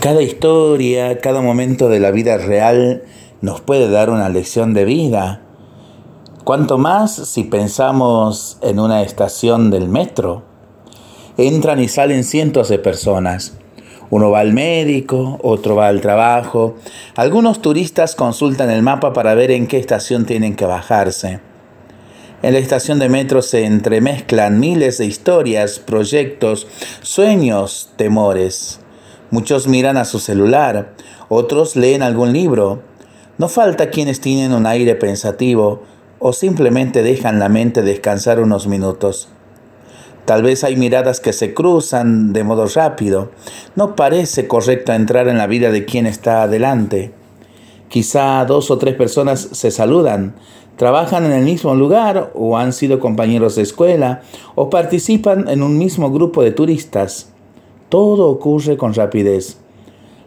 Cada historia, cada momento de la vida real nos puede dar una lección de vida. Cuanto más si pensamos en una estación del metro. Entran y salen cientos de personas. Uno va al médico, otro va al trabajo. Algunos turistas consultan el mapa para ver en qué estación tienen que bajarse. En la estación de metro se entremezclan miles de historias, proyectos, sueños, temores. Muchos miran a su celular, otros leen algún libro. No falta quienes tienen un aire pensativo o simplemente dejan la mente descansar unos minutos. Tal vez hay miradas que se cruzan de modo rápido. No parece correcto entrar en la vida de quien está adelante. Quizá dos o tres personas se saludan, trabajan en el mismo lugar o han sido compañeros de escuela o participan en un mismo grupo de turistas. Todo ocurre con rapidez.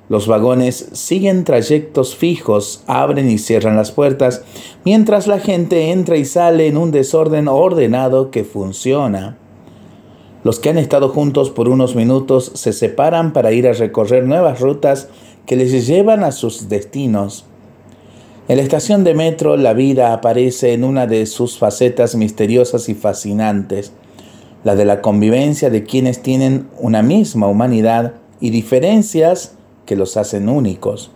Los vagones siguen trayectos fijos, abren y cierran las puertas, mientras la gente entra y sale en un desorden ordenado que funciona. Los que han estado juntos por unos minutos se separan para ir a recorrer nuevas rutas que les llevan a sus destinos. En la estación de metro la vida aparece en una de sus facetas misteriosas y fascinantes la de la convivencia de quienes tienen una misma humanidad y diferencias que los hacen únicos.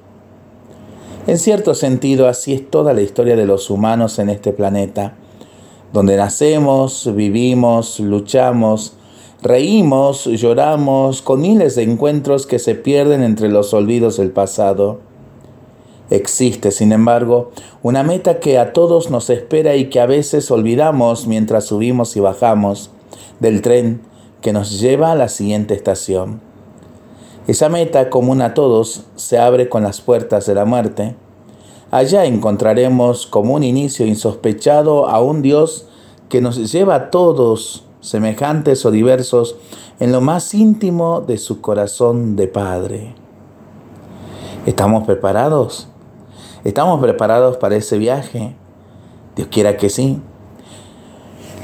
En cierto sentido, así es toda la historia de los humanos en este planeta, donde nacemos, vivimos, luchamos, reímos, lloramos, con miles de encuentros que se pierden entre los olvidos del pasado. Existe, sin embargo, una meta que a todos nos espera y que a veces olvidamos mientras subimos y bajamos del tren que nos lleva a la siguiente estación. Esa meta común a todos se abre con las puertas de la muerte. Allá encontraremos como un inicio insospechado a un Dios que nos lleva a todos, semejantes o diversos, en lo más íntimo de su corazón de Padre. ¿Estamos preparados? ¿Estamos preparados para ese viaje? Dios quiera que sí.